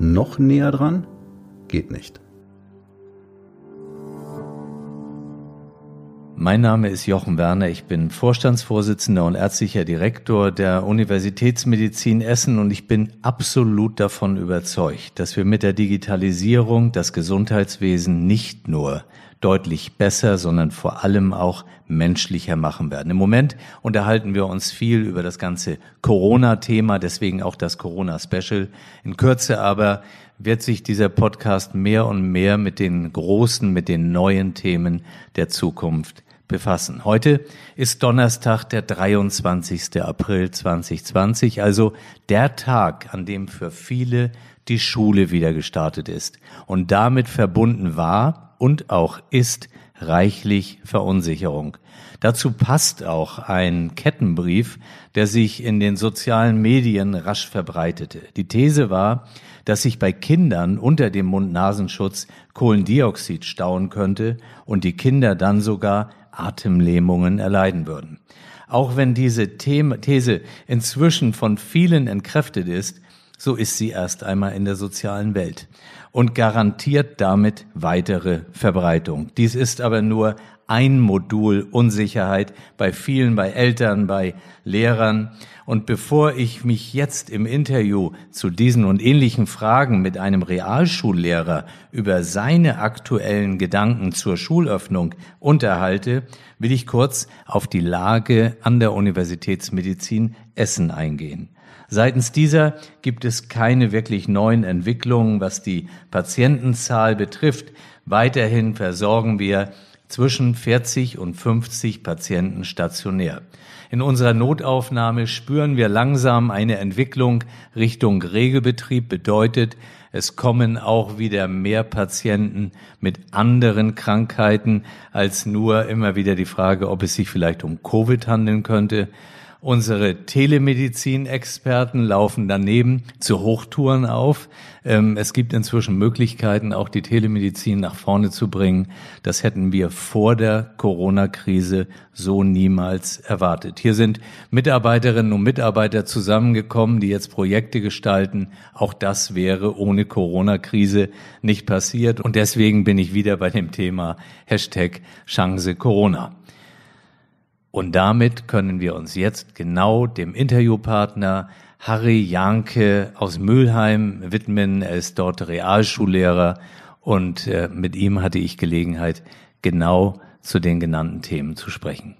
Noch näher dran? Geht nicht. Mein Name ist Jochen Werner, ich bin Vorstandsvorsitzender und ärztlicher Direktor der Universitätsmedizin Essen und ich bin absolut davon überzeugt, dass wir mit der Digitalisierung das Gesundheitswesen nicht nur deutlich besser, sondern vor allem auch menschlicher machen werden. Im Moment unterhalten wir uns viel über das ganze Corona-Thema, deswegen auch das Corona-Special. In Kürze aber wird sich dieser Podcast mehr und mehr mit den großen, mit den neuen Themen der Zukunft befassen. Heute ist Donnerstag, der 23. April 2020, also der Tag, an dem für viele die Schule wieder gestartet ist und damit verbunden war und auch ist reichlich Verunsicherung. Dazu passt auch ein Kettenbrief, der sich in den sozialen Medien rasch verbreitete. Die These war, dass sich bei Kindern unter dem Mund-Nasenschutz Kohlendioxid stauen könnte und die Kinder dann sogar Atemlähmungen erleiden würden. Auch wenn diese These inzwischen von vielen entkräftet ist, so ist sie erst einmal in der sozialen Welt und garantiert damit weitere Verbreitung. Dies ist aber nur ein Modul Unsicherheit bei vielen, bei Eltern, bei Lehrern. Und bevor ich mich jetzt im Interview zu diesen und ähnlichen Fragen mit einem Realschullehrer über seine aktuellen Gedanken zur Schulöffnung unterhalte, will ich kurz auf die Lage an der Universitätsmedizin Essen eingehen. Seitens dieser gibt es keine wirklich neuen Entwicklungen, was die Patientenzahl betrifft. Weiterhin versorgen wir zwischen 40 und 50 Patienten stationär. In unserer Notaufnahme spüren wir langsam eine Entwicklung Richtung Regelbetrieb, bedeutet, es kommen auch wieder mehr Patienten mit anderen Krankheiten als nur immer wieder die Frage, ob es sich vielleicht um Covid handeln könnte. Unsere Telemedizin-Experten laufen daneben zu Hochtouren auf. Ähm, es gibt inzwischen Möglichkeiten, auch die Telemedizin nach vorne zu bringen. Das hätten wir vor der Corona-Krise so niemals erwartet. Hier sind Mitarbeiterinnen und Mitarbeiter zusammengekommen, die jetzt Projekte gestalten. Auch das wäre ohne Corona-Krise nicht passiert. Und deswegen bin ich wieder bei dem Thema Hashtag Chance Corona. Und damit können wir uns jetzt genau dem Interviewpartner Harry Janke aus Mülheim widmen. Er ist dort Realschullehrer und äh, mit ihm hatte ich Gelegenheit, genau zu den genannten Themen zu sprechen.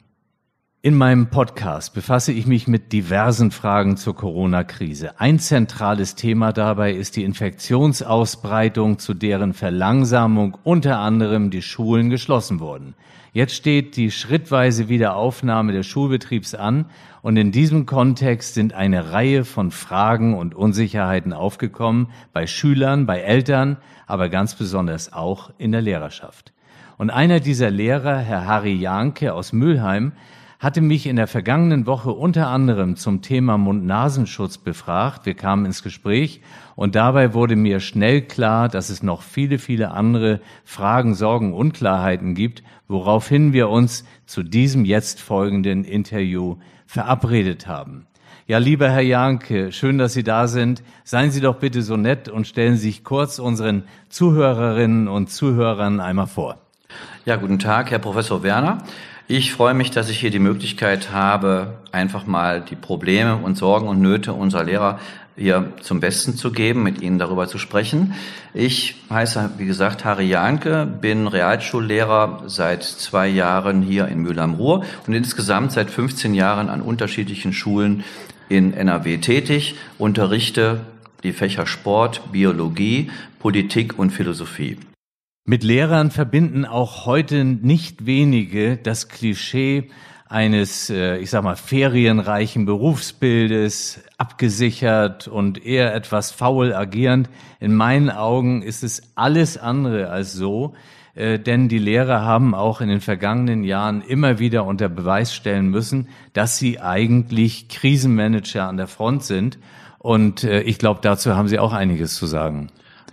In meinem Podcast befasse ich mich mit diversen Fragen zur Corona-Krise. Ein zentrales Thema dabei ist die Infektionsausbreitung, zu deren Verlangsamung unter anderem die Schulen geschlossen wurden. Jetzt steht die schrittweise Wiederaufnahme des Schulbetriebs an und in diesem Kontext sind eine Reihe von Fragen und Unsicherheiten aufgekommen bei Schülern, bei Eltern, aber ganz besonders auch in der Lehrerschaft. Und einer dieser Lehrer, Herr Harry Janke aus Mülheim, hatte mich in der vergangenen Woche unter anderem zum Thema Mund-Nasenschutz befragt. Wir kamen ins Gespräch und dabei wurde mir schnell klar, dass es noch viele, viele andere Fragen, Sorgen, Unklarheiten gibt, woraufhin wir uns zu diesem jetzt folgenden Interview verabredet haben. Ja, lieber Herr Janke, schön, dass Sie da sind. Seien Sie doch bitte so nett und stellen Sie sich kurz unseren Zuhörerinnen und Zuhörern einmal vor. Ja, guten Tag, Herr Professor Werner. Ich freue mich, dass ich hier die Möglichkeit habe, einfach mal die Probleme und Sorgen und Nöte unserer Lehrer hier zum Besten zu geben, mit Ihnen darüber zu sprechen. Ich heiße, wie gesagt, Harry Janke, bin Realschullehrer seit zwei Jahren hier in Mühl am Ruhr und insgesamt seit 15 Jahren an unterschiedlichen Schulen in NRW tätig, unterrichte die Fächer Sport, Biologie, Politik und Philosophie. Mit Lehrern verbinden auch heute nicht wenige das Klischee eines, äh, ich sag mal, ferienreichen Berufsbildes abgesichert und eher etwas faul agierend. In meinen Augen ist es alles andere als so, äh, denn die Lehrer haben auch in den vergangenen Jahren immer wieder unter Beweis stellen müssen, dass sie eigentlich Krisenmanager an der Front sind. Und äh, ich glaube, dazu haben Sie auch einiges zu sagen.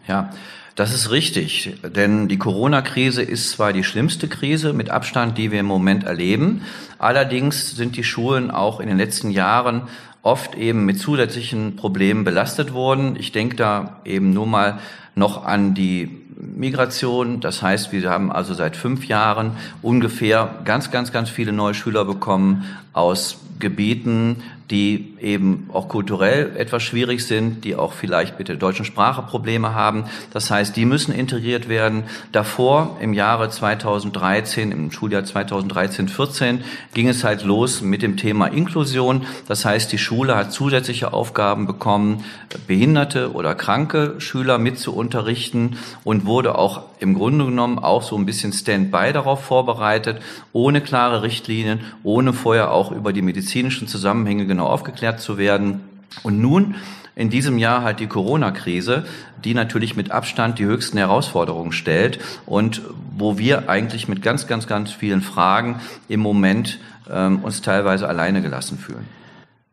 Ja, das ist richtig, denn die Corona-Krise ist zwar die schlimmste Krise mit Abstand, die wir im Moment erleben. Allerdings sind die Schulen auch in den letzten Jahren oft eben mit zusätzlichen Problemen belastet worden. Ich denke da eben nur mal noch an die Migration. Das heißt, wir haben also seit fünf Jahren ungefähr ganz, ganz, ganz viele neue Schüler bekommen aus Gebieten, die eben auch kulturell etwas schwierig sind, die auch vielleicht mit der deutschen Sprache Probleme haben. Das heißt, die müssen integriert werden. Davor, im Jahre 2013, im Schuljahr 2013-14, ging es halt los mit dem Thema Inklusion. Das heißt, die Schule hat zusätzliche Aufgaben bekommen, behinderte oder kranke Schüler mit zu unterrichten und wurde auch im Grunde genommen auch so ein bisschen Stand-by darauf vorbereitet, ohne klare Richtlinien, ohne vorher auch über die medizinischen Zusammenhänge genau aufgeklärt zu werden. Und nun in diesem Jahr halt die Corona-Krise, die natürlich mit Abstand die höchsten Herausforderungen stellt und wo wir eigentlich mit ganz, ganz, ganz vielen Fragen im Moment ähm, uns teilweise alleine gelassen fühlen.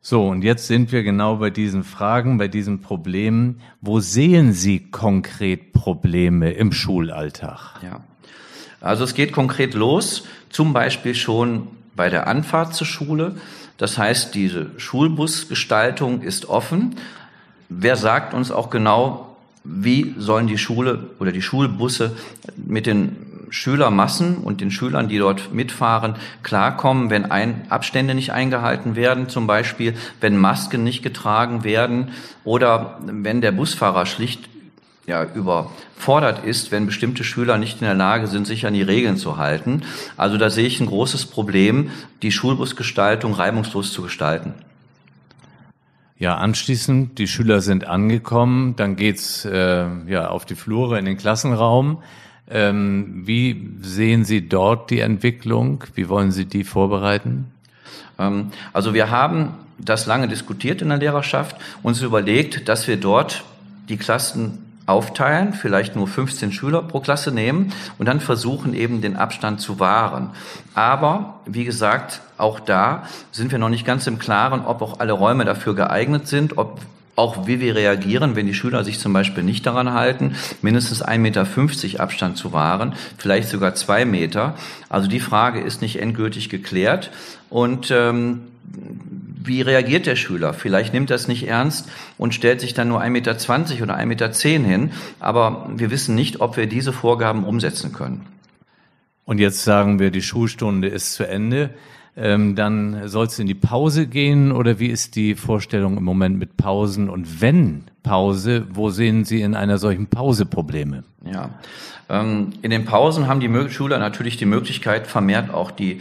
So, und jetzt sind wir genau bei diesen Fragen, bei diesen Problemen. Wo sehen Sie konkret Probleme im Schulalltag? Ja, also es geht konkret los, zum Beispiel schon bei der Anfahrt zur Schule. Das heißt, diese Schulbusgestaltung ist offen. Wer sagt uns auch genau, wie sollen die Schule oder die Schulbusse mit den Schülermassen und den Schülern, die dort mitfahren, klarkommen, wenn ein Abstände nicht eingehalten werden, zum Beispiel, wenn Masken nicht getragen werden oder wenn der Busfahrer schlicht ja, überfordert ist, wenn bestimmte Schüler nicht in der Lage sind, sich an die Regeln zu halten. Also da sehe ich ein großes Problem, die Schulbusgestaltung reibungslos zu gestalten. Ja, anschließend, die Schüler sind angekommen, dann geht's äh, ja auf die Flure in den Klassenraum. Ähm, wie sehen Sie dort die Entwicklung? Wie wollen Sie die vorbereiten? Ähm, also wir haben das lange diskutiert in der Lehrerschaft, uns überlegt, dass wir dort die Klassen aufteilen, vielleicht nur 15 Schüler pro Klasse nehmen und dann versuchen eben den Abstand zu wahren. Aber wie gesagt, auch da sind wir noch nicht ganz im Klaren, ob auch alle Räume dafür geeignet sind, ob auch wie wir reagieren, wenn die Schüler sich zum Beispiel nicht daran halten, mindestens 1,50 Meter Abstand zu wahren, vielleicht sogar zwei Meter. Also die Frage ist nicht endgültig geklärt. Und ähm, wie reagiert der Schüler? Vielleicht nimmt er es nicht ernst und stellt sich dann nur 1,20 Meter oder 1,10 Meter hin. Aber wir wissen nicht, ob wir diese Vorgaben umsetzen können. Und jetzt sagen wir, die Schulstunde ist zu Ende. Ähm, dann soll es in die Pause gehen oder wie ist die Vorstellung im Moment mit Pausen? Und wenn Pause, wo sehen Sie in einer solchen Pause Probleme? Ja, ähm, in den Pausen haben die Schüler natürlich die Möglichkeit, vermehrt auch die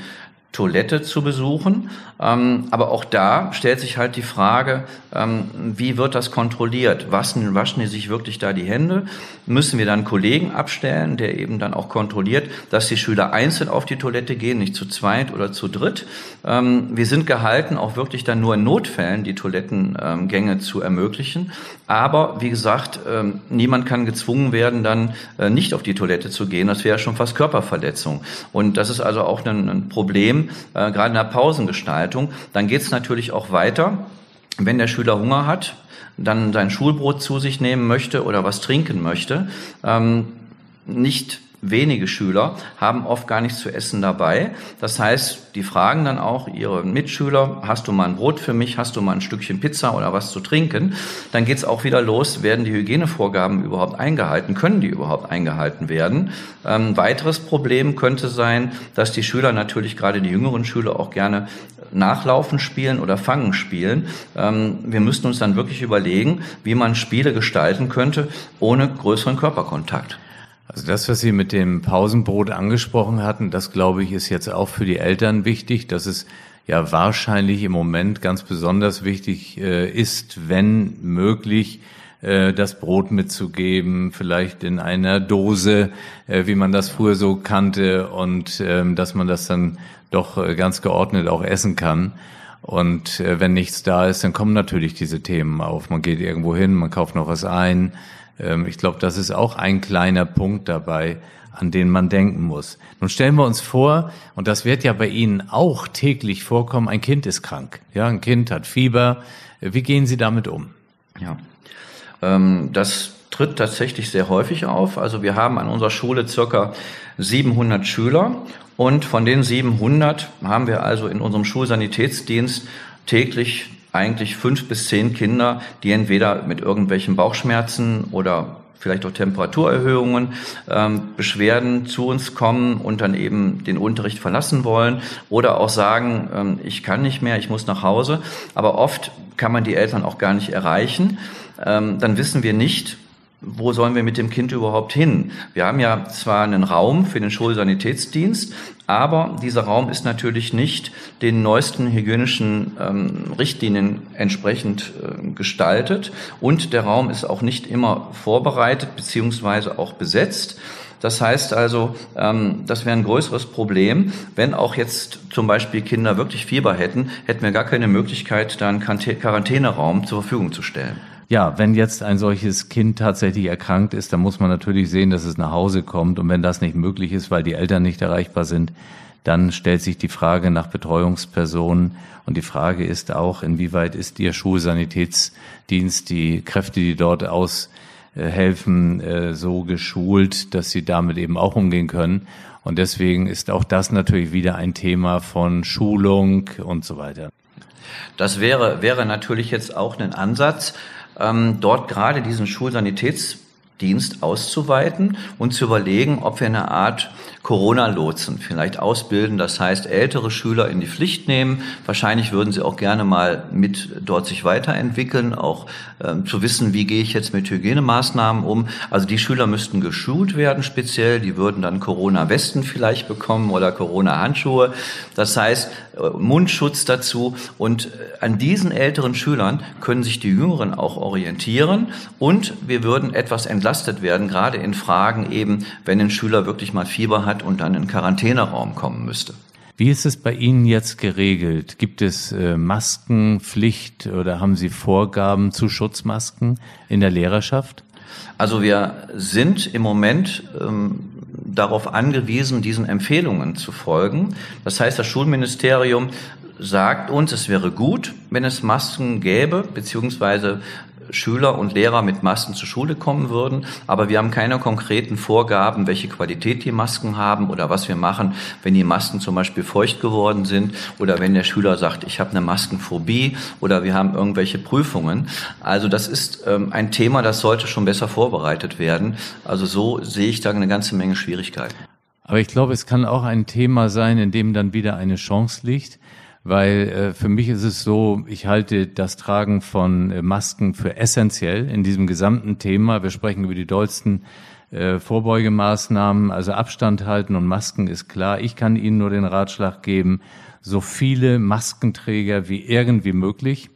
Toilette zu besuchen. Ähm, aber auch da stellt sich halt die Frage, ähm, wie wird das kontrolliert? Waschen, waschen die sich wirklich da die Hände? Müssen wir dann Kollegen abstellen, der eben dann auch kontrolliert, dass die Schüler einzeln auf die Toilette gehen, nicht zu zweit oder zu dritt? Ähm, wir sind gehalten, auch wirklich dann nur in Notfällen die Toilettengänge zu ermöglichen. Aber wie gesagt, ähm, niemand kann gezwungen werden, dann äh, nicht auf die Toilette zu gehen. Das wäre schon fast Körperverletzung. Und das ist also auch ein, ein Problem, äh, gerade in der Pausengestaltung. Dann geht es natürlich auch weiter. Wenn der Schüler Hunger hat, dann sein Schulbrot zu sich nehmen möchte oder was trinken möchte, ähm, nicht wenige Schüler haben oft gar nichts zu essen dabei. Das heißt, die fragen dann auch ihre Mitschüler, hast du mal ein Brot für mich, hast du mal ein Stückchen Pizza oder was zu trinken? Dann geht's auch wieder los, werden die Hygienevorgaben überhaupt eingehalten, können die überhaupt eingehalten werden? Ähm, weiteres Problem könnte sein, dass die Schüler natürlich gerade die jüngeren Schüler auch gerne Nachlaufen spielen oder Fangen spielen. Ähm, wir müssten uns dann wirklich überlegen, wie man Spiele gestalten könnte ohne größeren Körperkontakt. Also das, was Sie mit dem Pausenbrot angesprochen hatten, das glaube ich ist jetzt auch für die Eltern wichtig, dass es ja wahrscheinlich im Moment ganz besonders wichtig äh, ist, wenn möglich, äh, das Brot mitzugeben, vielleicht in einer Dose, äh, wie man das früher so kannte, und ähm, dass man das dann doch äh, ganz geordnet auch essen kann. Und wenn nichts da ist, dann kommen natürlich diese Themen auf. Man geht irgendwo hin, man kauft noch was ein. Ähm, ich glaube, das ist auch ein kleiner Punkt dabei, an den man denken muss. Nun stellen wir uns vor, und das wird ja bei Ihnen auch täglich vorkommen, ein Kind ist krank. Ja, ein Kind hat Fieber. Wie gehen Sie damit um? Ja, ähm, das tritt tatsächlich sehr häufig auf. Also wir haben an unserer Schule circa 700 Schüler und von den 700 haben wir also in unserem Schulsanitätsdienst täglich eigentlich fünf bis zehn Kinder, die entweder mit irgendwelchen Bauchschmerzen oder vielleicht auch Temperaturerhöhungen, ähm, Beschwerden zu uns kommen und dann eben den Unterricht verlassen wollen oder auch sagen, ähm, ich kann nicht mehr, ich muss nach Hause. Aber oft kann man die Eltern auch gar nicht erreichen. Ähm, dann wissen wir nicht, wo sollen wir mit dem Kind überhaupt hin? Wir haben ja zwar einen Raum für den Schulsanitätsdienst, aber dieser Raum ist natürlich nicht den neuesten hygienischen ähm, Richtlinien entsprechend äh, gestaltet und der Raum ist auch nicht immer vorbereitet beziehungsweise auch besetzt. Das heißt also, ähm, das wäre ein größeres Problem. Wenn auch jetzt zum Beispiel Kinder wirklich Fieber hätten, hätten wir gar keine Möglichkeit, da einen Quarantäneraum zur Verfügung zu stellen. Ja, wenn jetzt ein solches Kind tatsächlich erkrankt ist, dann muss man natürlich sehen, dass es nach Hause kommt. Und wenn das nicht möglich ist, weil die Eltern nicht erreichbar sind, dann stellt sich die Frage nach Betreuungspersonen. Und die Frage ist auch, inwieweit ist Ihr Schulsanitätsdienst, die Kräfte, die dort aushelfen, äh, so geschult, dass sie damit eben auch umgehen können. Und deswegen ist auch das natürlich wieder ein Thema von Schulung und so weiter. Das wäre, wäre natürlich jetzt auch ein Ansatz, ähm, dort gerade diesen Schulsanitätsdienst auszuweiten und zu überlegen, ob wir eine Art Corona-Lotsen vielleicht ausbilden. Das heißt, ältere Schüler in die Pflicht nehmen. Wahrscheinlich würden sie auch gerne mal mit dort sich weiterentwickeln, auch ähm, zu wissen, wie gehe ich jetzt mit Hygienemaßnahmen um. Also die Schüler müssten geschult werden speziell. Die würden dann Corona-Westen vielleicht bekommen oder Corona-Handschuhe. Das heißt, äh, Mundschutz dazu. Und äh, an diesen älteren Schülern können sich die Jüngeren auch orientieren. Und wir würden etwas entlastet werden, gerade in Fragen eben, wenn ein Schüler wirklich mal Fieber hat hat und dann in Quarantäneraum kommen müsste. Wie ist es bei Ihnen jetzt geregelt? Gibt es äh, Maskenpflicht oder haben Sie Vorgaben zu Schutzmasken in der Lehrerschaft? Also wir sind im Moment ähm, darauf angewiesen, diesen Empfehlungen zu folgen. Das heißt, das Schulministerium sagt uns, es wäre gut, wenn es Masken gäbe, beziehungsweise Schüler und Lehrer mit Masken zur Schule kommen würden, aber wir haben keine konkreten Vorgaben, welche Qualität die Masken haben oder was wir machen, wenn die Masken zum Beispiel feucht geworden sind oder wenn der Schüler sagt, ich habe eine Maskenphobie oder wir haben irgendwelche Prüfungen. Also das ist ähm, ein Thema, das sollte schon besser vorbereitet werden. Also so sehe ich da eine ganze Menge Schwierigkeiten. Aber ich glaube, es kann auch ein Thema sein, in dem dann wieder eine Chance liegt weil äh, für mich ist es so, ich halte das Tragen von äh, Masken für essentiell in diesem gesamten Thema. Wir sprechen über die dollsten äh, Vorbeugemaßnahmen, also Abstand halten und Masken ist klar. Ich kann Ihnen nur den Ratschlag geben, so viele Maskenträger wie irgendwie möglich.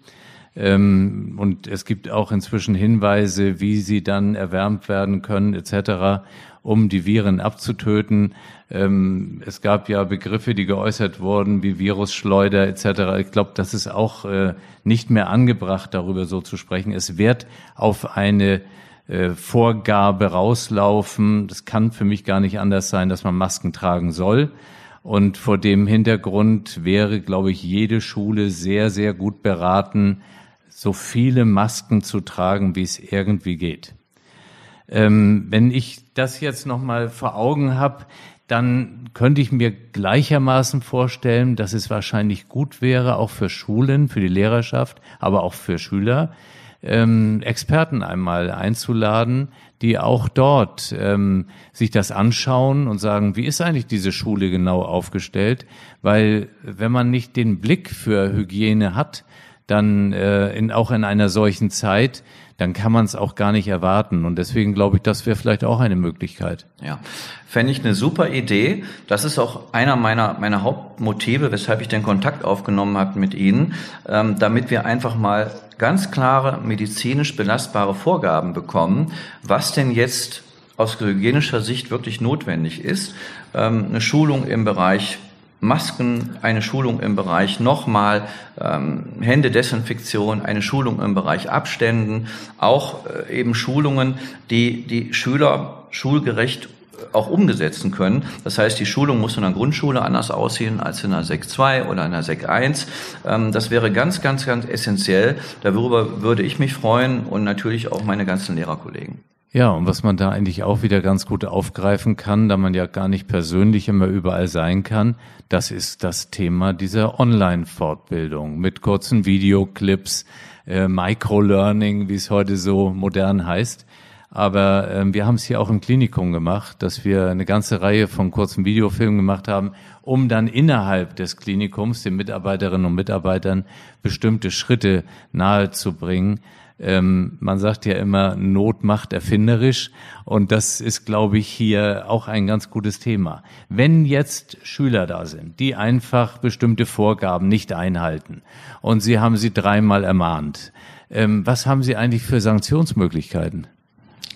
Ähm, und es gibt auch inzwischen Hinweise, wie sie dann erwärmt werden können etc um die Viren abzutöten. Ähm, es gab ja Begriffe, die geäußert wurden, wie Virusschleuder etc. Ich glaube, das ist auch äh, nicht mehr angebracht, darüber so zu sprechen. Es wird auf eine äh, Vorgabe rauslaufen. Das kann für mich gar nicht anders sein, dass man Masken tragen soll. Und vor dem Hintergrund wäre, glaube ich, jede Schule sehr, sehr gut beraten, so viele Masken zu tragen, wie es irgendwie geht. Ähm, wenn ich das jetzt nochmal vor Augen habe, dann könnte ich mir gleichermaßen vorstellen, dass es wahrscheinlich gut wäre, auch für Schulen, für die Lehrerschaft, aber auch für Schüler, ähm, Experten einmal einzuladen, die auch dort ähm, sich das anschauen und sagen, wie ist eigentlich diese Schule genau aufgestellt? Weil wenn man nicht den Blick für Hygiene hat, dann äh, in, auch in einer solchen Zeit, dann kann man es auch gar nicht erwarten. Und deswegen glaube ich, das wäre vielleicht auch eine Möglichkeit. Ja, fände ich eine super Idee. Das ist auch einer meiner, meiner Hauptmotive, weshalb ich den Kontakt aufgenommen habe mit Ihnen, ähm, damit wir einfach mal ganz klare medizinisch belastbare Vorgaben bekommen, was denn jetzt aus hygienischer Sicht wirklich notwendig ist. Ähm, eine Schulung im Bereich Masken, eine Schulung im Bereich nochmal ähm, Händedesinfektion, eine Schulung im Bereich Abständen, auch äh, eben Schulungen, die die Schüler schulgerecht auch umgesetzen können. Das heißt, die Schulung muss in der Grundschule anders aussehen als in der Sek 2 oder in der Sek 1. Ähm, das wäre ganz, ganz, ganz essentiell. Darüber würde ich mich freuen und natürlich auch meine ganzen Lehrerkollegen. Ja, und was man da eigentlich auch wieder ganz gut aufgreifen kann, da man ja gar nicht persönlich immer überall sein kann, das ist das Thema dieser Online-Fortbildung mit kurzen Videoclips, äh, Microlearning, wie es heute so modern heißt. Aber ähm, wir haben es hier auch im Klinikum gemacht, dass wir eine ganze Reihe von kurzen Videofilmen gemacht haben, um dann innerhalb des Klinikums den Mitarbeiterinnen und Mitarbeitern bestimmte Schritte nahezubringen, ähm, man sagt ja immer, Not macht erfinderisch und das ist, glaube ich, hier auch ein ganz gutes Thema. Wenn jetzt Schüler da sind, die einfach bestimmte Vorgaben nicht einhalten und Sie haben sie dreimal ermahnt, ähm, was haben Sie eigentlich für Sanktionsmöglichkeiten?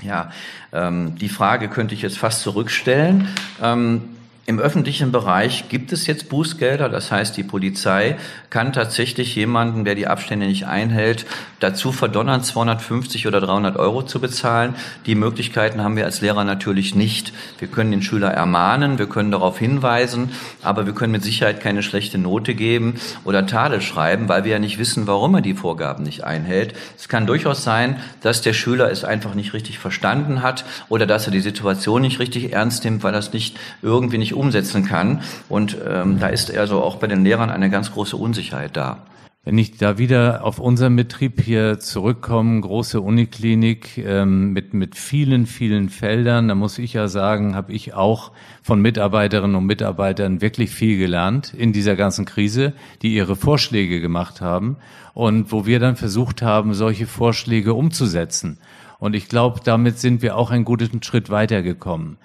Ja, ähm, die Frage könnte ich jetzt fast zurückstellen. Ähm, im öffentlichen Bereich gibt es jetzt Bußgelder, das heißt, die Polizei kann tatsächlich jemanden, der die Abstände nicht einhält, dazu verdonnern, 250 oder 300 Euro zu bezahlen. Die Möglichkeiten haben wir als Lehrer natürlich nicht. Wir können den Schüler ermahnen, wir können darauf hinweisen, aber wir können mit Sicherheit keine schlechte Note geben oder Tadel schreiben, weil wir ja nicht wissen, warum er die Vorgaben nicht einhält. Es kann durchaus sein, dass der Schüler es einfach nicht richtig verstanden hat oder dass er die Situation nicht richtig ernst nimmt, weil es nicht irgendwie nicht umsetzen kann. Und ähm, da ist also auch bei den Lehrern eine ganz große Unsicherheit da. Wenn ich da wieder auf unseren Betrieb hier zurückkomme, große Uniklinik ähm, mit, mit vielen, vielen Feldern, da muss ich ja sagen, habe ich auch von Mitarbeiterinnen und Mitarbeitern wirklich viel gelernt in dieser ganzen Krise, die ihre Vorschläge gemacht haben und wo wir dann versucht haben, solche Vorschläge umzusetzen. Und ich glaube, damit sind wir auch einen guten Schritt weitergekommen.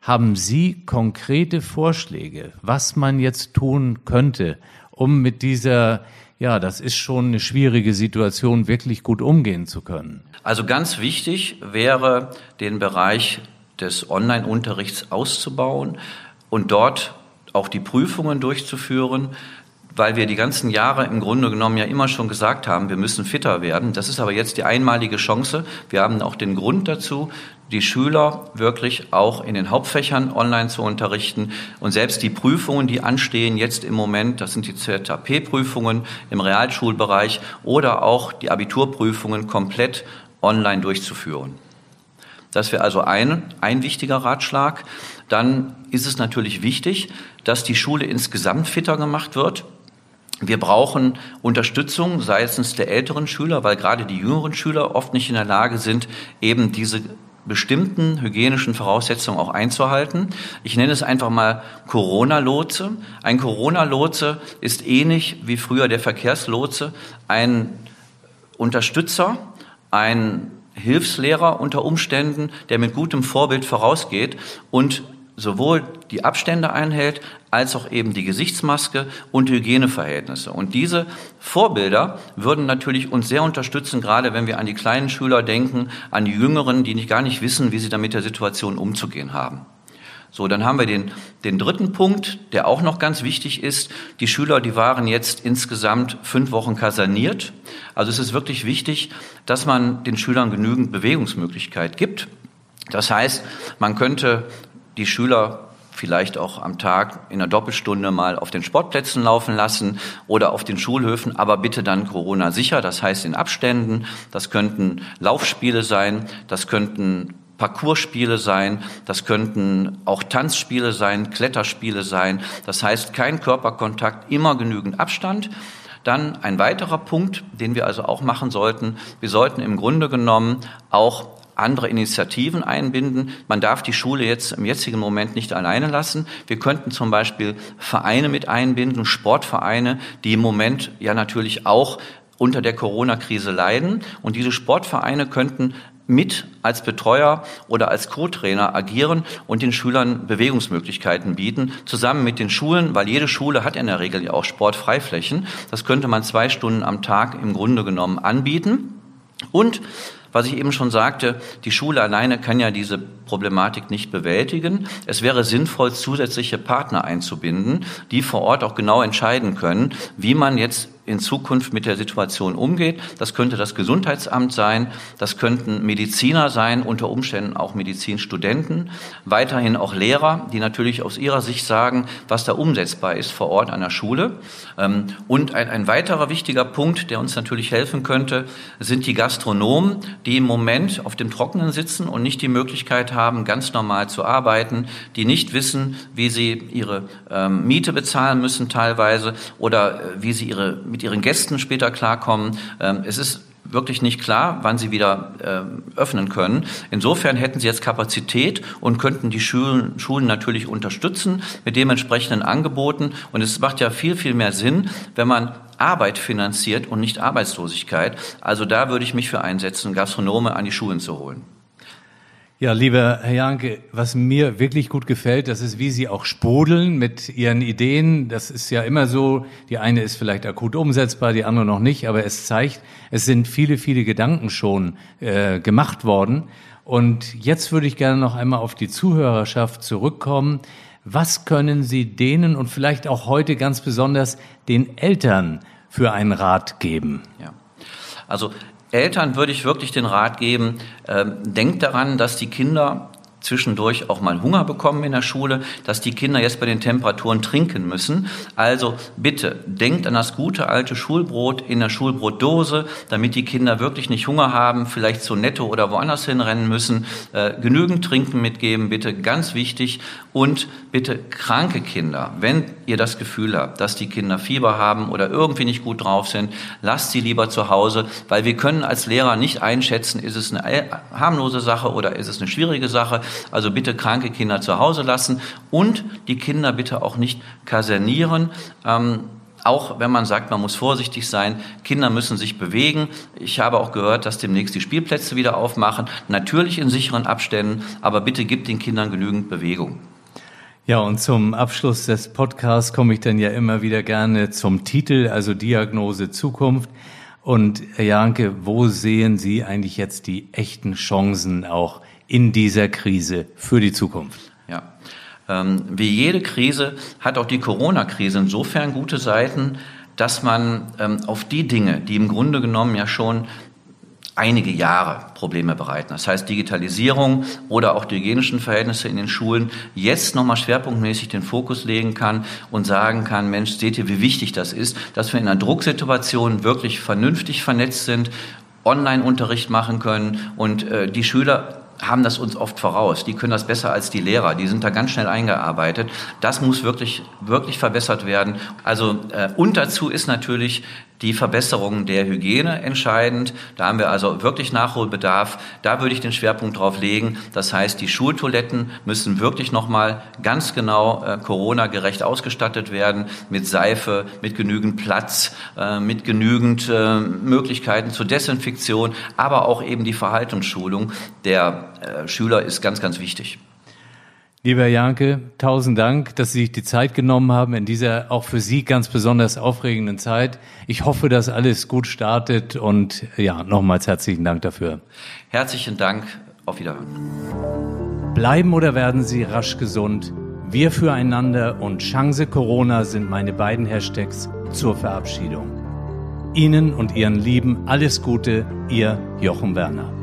Haben Sie konkrete Vorschläge, was man jetzt tun könnte, um mit dieser, ja, das ist schon eine schwierige Situation, wirklich gut umgehen zu können? Also ganz wichtig wäre, den Bereich des Online-Unterrichts auszubauen und dort auch die Prüfungen durchzuführen, weil wir die ganzen Jahre im Grunde genommen ja immer schon gesagt haben, wir müssen fitter werden. Das ist aber jetzt die einmalige Chance. Wir haben auch den Grund dazu, die Schüler wirklich auch in den Hauptfächern online zu unterrichten. Und selbst die Prüfungen, die anstehen jetzt im Moment, das sind die ZAP-Prüfungen im Realschulbereich oder auch die Abiturprüfungen komplett online durchzuführen. Das wäre also ein, ein wichtiger Ratschlag. Dann ist es natürlich wichtig, dass die Schule insgesamt fitter gemacht wird. Wir brauchen Unterstützung seitens der älteren Schüler, weil gerade die jüngeren Schüler oft nicht in der Lage sind, eben diese bestimmten hygienischen Voraussetzungen auch einzuhalten. Ich nenne es einfach mal Corona-Lotse. Ein Corona-Lotse ist ähnlich wie früher der Verkehrslotse ein Unterstützer, ein Hilfslehrer unter Umständen, der mit gutem Vorbild vorausgeht und sowohl die Abstände einhält, als auch eben die Gesichtsmaske und Hygieneverhältnisse. Und diese Vorbilder würden natürlich uns sehr unterstützen, gerade wenn wir an die kleinen Schüler denken, an die Jüngeren, die nicht, gar nicht wissen, wie sie damit der Situation umzugehen haben. So, dann haben wir den, den dritten Punkt, der auch noch ganz wichtig ist. Die Schüler, die waren jetzt insgesamt fünf Wochen kaserniert. Also es ist wirklich wichtig, dass man den Schülern genügend Bewegungsmöglichkeit gibt. Das heißt, man könnte die Schüler vielleicht auch am Tag in einer Doppelstunde mal auf den Sportplätzen laufen lassen oder auf den Schulhöfen, aber bitte dann Corona sicher, das heißt in Abständen. Das könnten Laufspiele sein, das könnten Parcourspiele sein, das könnten auch Tanzspiele sein, Kletterspiele sein. Das heißt kein Körperkontakt, immer genügend Abstand. Dann ein weiterer Punkt, den wir also auch machen sollten. Wir sollten im Grunde genommen auch andere Initiativen einbinden. Man darf die Schule jetzt im jetzigen Moment nicht alleine lassen. Wir könnten zum Beispiel Vereine mit einbinden, Sportvereine, die im Moment ja natürlich auch unter der Corona-Krise leiden. Und diese Sportvereine könnten mit als Betreuer oder als Co-Trainer agieren und den Schülern Bewegungsmöglichkeiten bieten, zusammen mit den Schulen, weil jede Schule hat in der Regel ja auch Sportfreiflächen. Das könnte man zwei Stunden am Tag im Grunde genommen anbieten. Und was ich eben schon sagte, die Schule alleine kann ja diese Problematik nicht bewältigen. Es wäre sinnvoll, zusätzliche Partner einzubinden, die vor Ort auch genau entscheiden können, wie man jetzt in Zukunft mit der Situation umgeht. Das könnte das Gesundheitsamt sein, das könnten Mediziner sein, unter Umständen auch Medizinstudenten, weiterhin auch Lehrer, die natürlich aus ihrer Sicht sagen, was da umsetzbar ist vor Ort an der Schule. Ähm, und ein, ein weiterer wichtiger Punkt, der uns natürlich helfen könnte, sind die Gastronomen, die im Moment auf dem Trockenen sitzen und nicht die Möglichkeit haben, ganz normal zu arbeiten, die nicht wissen, wie sie ihre ähm, Miete bezahlen müssen teilweise oder äh, wie sie ihre mit ihren Gästen später klarkommen. Ähm, es ist wirklich nicht klar, wann sie wieder äh, öffnen können. Insofern hätten sie jetzt Kapazität und könnten die Schulen, Schulen natürlich unterstützen mit dementsprechenden Angeboten. Und es macht ja viel, viel mehr Sinn, wenn man Arbeit finanziert und nicht Arbeitslosigkeit. Also da würde ich mich für einsetzen, Gastronome an die Schulen zu holen. Ja, lieber Herr Janke, was mir wirklich gut gefällt, das ist, wie Sie auch sprudeln mit Ihren Ideen. Das ist ja immer so, die eine ist vielleicht akut umsetzbar, die andere noch nicht, aber es zeigt, es sind viele, viele Gedanken schon äh, gemacht worden. Und jetzt würde ich gerne noch einmal auf die Zuhörerschaft zurückkommen. Was können Sie denen und vielleicht auch heute ganz besonders den Eltern für einen Rat geben? Ja. Also Eltern würde ich wirklich den Rat geben, äh, denkt daran, dass die Kinder zwischendurch auch mal Hunger bekommen in der Schule, dass die Kinder jetzt bei den Temperaturen trinken müssen. Also bitte denkt an das gute alte Schulbrot in der Schulbrotdose, damit die Kinder wirklich nicht Hunger haben, vielleicht zu Netto oder woanders hinrennen müssen. Äh, genügend Trinken mitgeben, bitte ganz wichtig. Und bitte kranke Kinder, wenn ihr das Gefühl habt, dass die Kinder Fieber haben oder irgendwie nicht gut drauf sind, lasst sie lieber zu Hause, weil wir können als Lehrer nicht einschätzen, ist es eine harmlose Sache oder ist es eine schwierige Sache. Also bitte kranke Kinder zu Hause lassen und die Kinder bitte auch nicht kasernieren. Ähm, auch wenn man sagt, man muss vorsichtig sein, Kinder müssen sich bewegen. Ich habe auch gehört, dass demnächst die Spielplätze wieder aufmachen. Natürlich in sicheren Abständen, aber bitte gibt den Kindern genügend Bewegung. Ja, und zum Abschluss des Podcasts komme ich dann ja immer wieder gerne zum Titel, also Diagnose Zukunft. Und Herr Janke, wo sehen Sie eigentlich jetzt die echten Chancen auch in dieser Krise für die Zukunft? Ja. Ähm, wie jede Krise hat auch die Corona-Krise insofern gute Seiten, dass man ähm, auf die Dinge, die im Grunde genommen ja schon einige Jahre Probleme bereiten. Das heißt Digitalisierung oder auch die hygienischen Verhältnisse in den Schulen jetzt nochmal schwerpunktmäßig den Fokus legen kann und sagen kann, Mensch, seht ihr, wie wichtig das ist, dass wir in einer Drucksituation wirklich vernünftig vernetzt sind, Online-Unterricht machen können und äh, die Schüler haben das uns oft voraus. Die können das besser als die Lehrer. Die sind da ganz schnell eingearbeitet. Das muss wirklich, wirklich verbessert werden. Also, äh, und dazu ist natürlich die Verbesserung der Hygiene entscheidend. Da haben wir also wirklich Nachholbedarf. Da würde ich den Schwerpunkt drauf legen. Das heißt, die Schultoiletten müssen wirklich nochmal ganz genau äh, Corona-gerecht ausgestattet werden. Mit Seife, mit genügend Platz, äh, mit genügend äh, Möglichkeiten zur Desinfektion, aber auch eben die Verhaltensschulung der äh, Schüler ist ganz, ganz wichtig. Lieber Janke, tausend Dank, dass Sie sich die Zeit genommen haben in dieser auch für Sie ganz besonders aufregenden Zeit. Ich hoffe, dass alles gut startet und ja, nochmals herzlichen Dank dafür. Herzlichen Dank, auf Wiederhören. Bleiben oder werden Sie rasch gesund? Wir füreinander und Chance Corona sind meine beiden Hashtags zur Verabschiedung. Ihnen und Ihren Lieben alles Gute, Ihr Jochen Werner.